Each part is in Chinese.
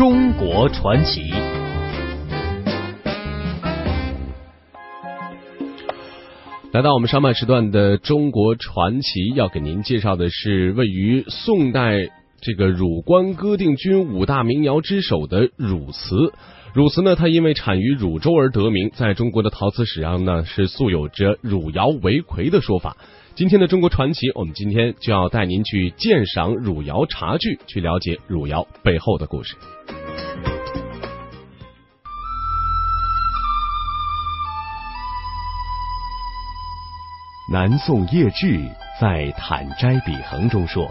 中国传奇。来到我们上半时段的中国传奇，要给您介绍的是位于宋代这个汝官歌定军五大名窑之首的汝瓷。汝瓷呢，它因为产于汝州而得名，在中国的陶瓷史上呢，是素有着“汝窑为魁”的说法。今天的中国传奇，我们今天就要带您去鉴赏汝窑茶具，去了解汝窑背后的故事。南宋叶志在《坦斋笔衡》中说：“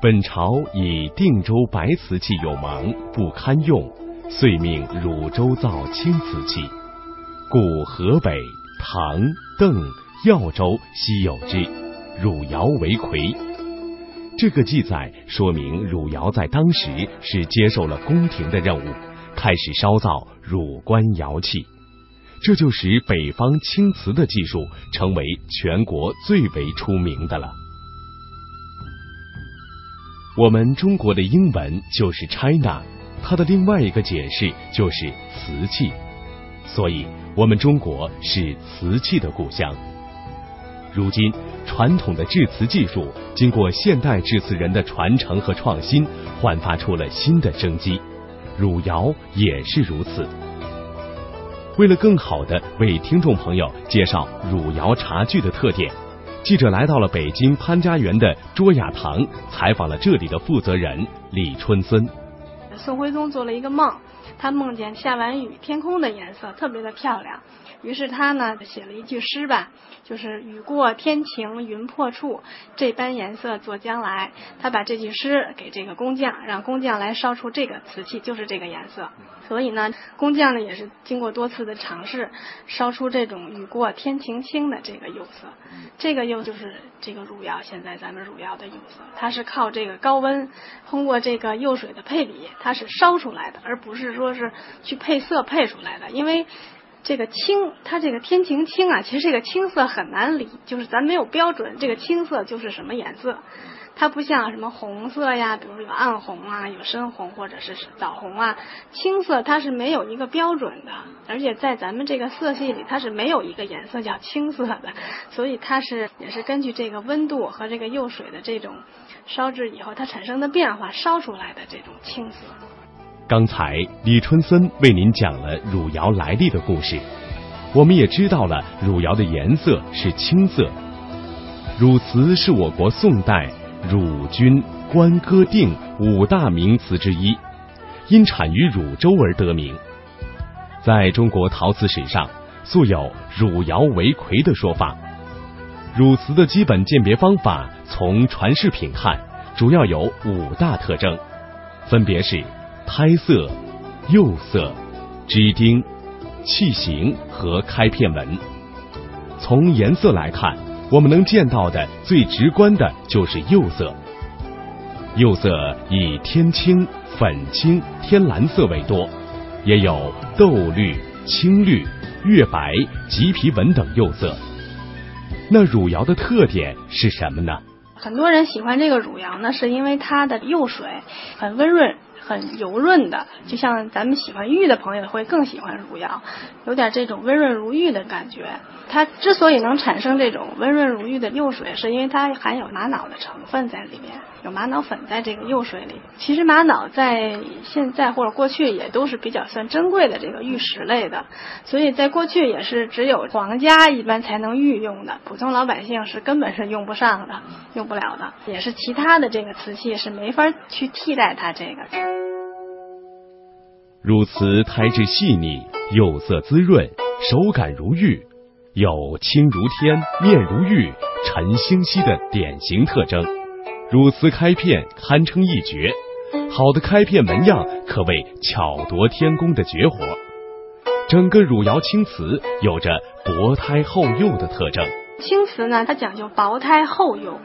本朝以定州白瓷器有芒，不堪用，遂命汝州造青瓷器，故河北、唐、邓、耀州稀有之，汝窑为魁。”这个记载说明汝窑在当时是接受了宫廷的任务，开始烧造汝官窑器。这就使北方青瓷的技术成为全国最为出名的了。我们中国的英文就是 China，它的另外一个解释就是瓷器，所以我们中国是瓷器的故乡。如今，传统的制瓷技术经过现代制瓷人的传承和创新，焕发出了新的生机。汝窑也是如此。为了更好的为听众朋友介绍汝窑茶具的特点，记者来到了北京潘家园的卓雅堂，采访了这里的负责人李春森。宋徽宗做了一个梦，他梦见下完雨，天空的颜色特别的漂亮。于是他呢写了一句诗吧，就是雨过天晴云破处，这般颜色作将来。他把这句诗给这个工匠，让工匠来烧出这个瓷器，就是这个颜色。所以呢，工匠呢也是经过多次的尝试，烧出这种雨过天晴青的这个釉色。这个釉就是这个汝窑，现在咱们汝窑的釉色，它是靠这个高温，通过这个釉水的配比，它是烧出来的，而不是说是去配色配出来的，因为。这个青，它这个天晴青啊，其实这个青色很难理，就是咱没有标准，这个青色就是什么颜色，它不像什么红色呀，比如有暗红啊，有深红或者是枣红啊，青色它是没有一个标准的，而且在咱们这个色系里，它是没有一个颜色叫青色的，所以它是也是根据这个温度和这个釉水的这种烧制以后它产生的变化烧出来的这种青色。刚才李春森为您讲了汝窑来历的故事，我们也知道了汝窑的颜色是青色。汝瓷是我国宋代汝钧官歌定五大名瓷之一，因产于汝州而得名。在中国陶瓷史上，素有“汝窑为魁”的说法。汝瓷的基本鉴别方法，从传世品看，主要有五大特征，分别是。胎色、釉色、支钉、器形和开片纹。从颜色来看，我们能见到的最直观的就是釉色。釉色以天青、粉青、天蓝色为多，也有豆绿、青绿、月白、棘皮纹等釉色。那汝窑的特点是什么呢？很多人喜欢这个汝窑呢，是因为它的釉水很温润。很油润的，就像咱们喜欢玉的朋友会更喜欢汝窑，有点这种温润如玉的感觉。它之所以能产生这种温润如玉的釉水，是因为它含有玛瑙的成分在里面，有玛瑙粉在这个釉水里。其实玛瑙在现在或者过去也都是比较算珍贵的这个玉石类的，所以在过去也是只有皇家一般才能御用的，普通老百姓是根本是用不上的，用不了的。也是其他的这个瓷器是没法去替代它这个。汝瓷胎质细腻，釉色滋润，手感如玉。有清如天、面如玉、沉星稀的典型特征，汝瓷开片堪称一绝。好的开片纹样可谓巧夺天工的绝活。整个汝窑青瓷有着薄胎厚釉的特征。青瓷呢，它讲究薄胎厚釉。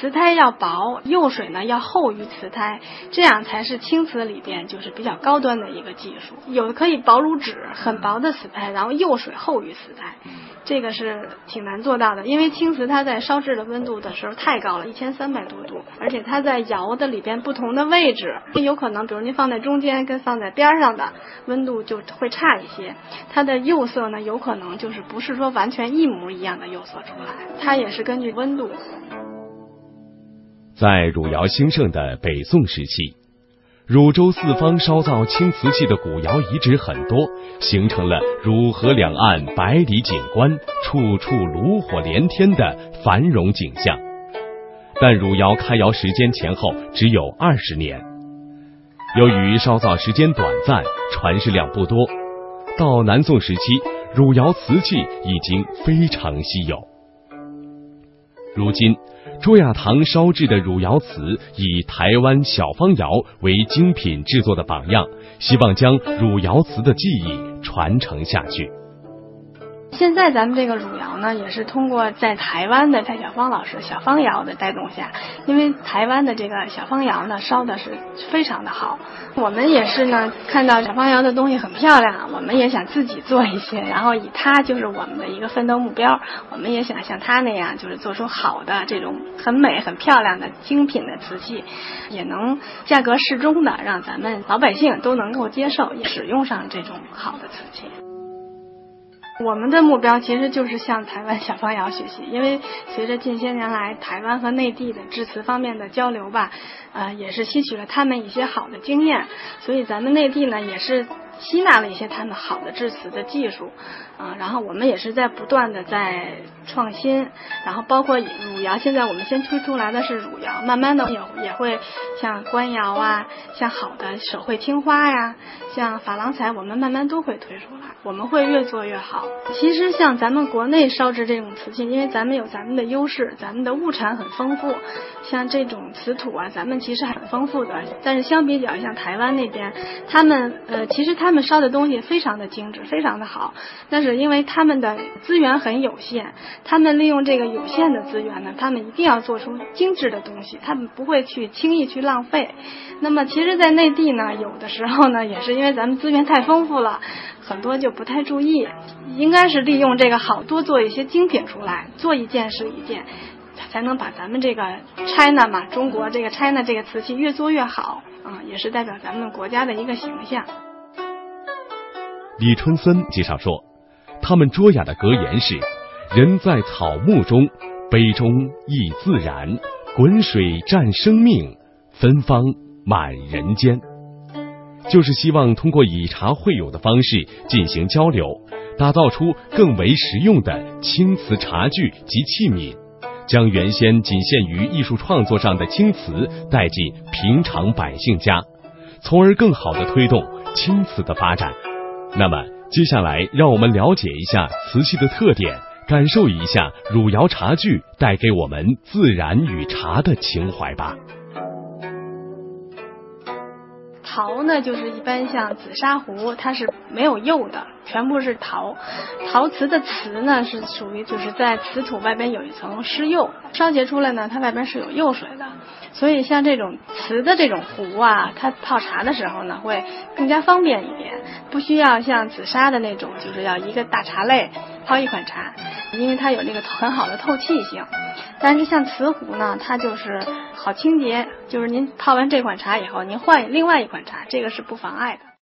瓷胎要薄，釉水呢要厚于瓷胎，这样才是青瓷里边就是比较高端的一个技术。有的可以薄如纸，很薄的瓷胎，然后釉水厚于瓷胎，这个是挺难做到的。因为青瓷它在烧制的温度的时候太高了，一千三百多度，而且它在窑的里边不同的位置，有可能比如您放在中间跟放在边上的温度就会差一些，它的釉色呢有可能就是不是说完全一模一样的釉色出来，它也是根据温度。在汝窑兴盛的北宋时期，汝州四方烧造青瓷器的古窑遗址很多，形成了汝河两岸百里景观、处处炉火连天的繁荣景象。但汝窑开窑时间前后只有二十年，由于烧造时间短暂，传世量不多，到南宋时期，汝窑瓷器已经非常稀有。如今。朱雅堂烧制的汝窑瓷，以台湾小方窑为精品制作的榜样，希望将汝窑瓷的技艺传承下去。现在咱们这个汝窑呢，也是通过在台湾的蔡小芳老师小方窑的带动下，因为台湾的这个小方窑呢烧的是非常的好，我们也是呢看到小方窑的东西很漂亮，我们也想自己做一些，然后以它就是我们的一个奋斗目标，我们也想像它那样，就是做出好的这种很美很漂亮的精品的瓷器，也能价格适中的让咱们老百姓都能够接受，也使用上这种好的瓷器。我们的目标其实就是向台湾小方瑶学习，因为随着近些年来台湾和内地的致辞方面的交流吧，呃，也是吸取了他们一些好的经验，所以咱们内地呢也是吸纳了一些他们好的制瓷的技术，啊，然后我们也是在不断的在创新，然后包括汝窑，现在我们先推出来的是汝窑，慢慢的也也会像官窑啊，像好的手绘青花呀，像珐琅彩，我们慢慢都会推出来，我们会越做越好。其实像咱们国内烧制这种瓷器，因为咱们有咱们的优势，咱们的物产很丰富，像这种瓷土啊，咱们其实很丰富的。但是相比较像台湾那边，他们呃，其实他他们烧的东西非常的精致，非常的好。但是因为他们的资源很有限，他们利用这个有限的资源呢，他们一定要做出精致的东西，他们不会去轻易去浪费。那么其实，在内地呢，有的时候呢，也是因为咱们资源太丰富了。很多就不太注意，应该是利用这个好多做一些精品出来，做一件是一件，才能把咱们这个 China 嘛，中国这个 China 这个瓷器越做越好啊，也是代表咱们国家的一个形象。李春森介绍说，他们卓雅的格言是：“人在草木中，杯中亦自然；滚水战生命，芬芳满人间。”就是希望通过以茶会友的方式进行交流，打造出更为实用的青瓷茶具及器皿，将原先仅限于艺术创作上的青瓷带进平常百姓家，从而更好的推动青瓷的发展。那么，接下来让我们了解一下瓷器的特点，感受一下汝窑茶具带给我们自然与茶的情怀吧。陶呢，就是一般像紫砂壶，它是没有釉的，全部是陶。陶瓷的瓷呢，是属于就是在瓷土外边有一层湿釉，烧结出来呢，它外边是有釉水的。所以像这种瓷的这种壶啊，它泡茶的时候呢，会更加方便一点，不需要像紫砂的那种，就是要一个大茶类泡一款茶，因为它有那个很好的透气性。但是像瓷壶呢，它就是好清洁，就是您泡完这款茶以后，您换另外一款茶，这个是不妨碍的。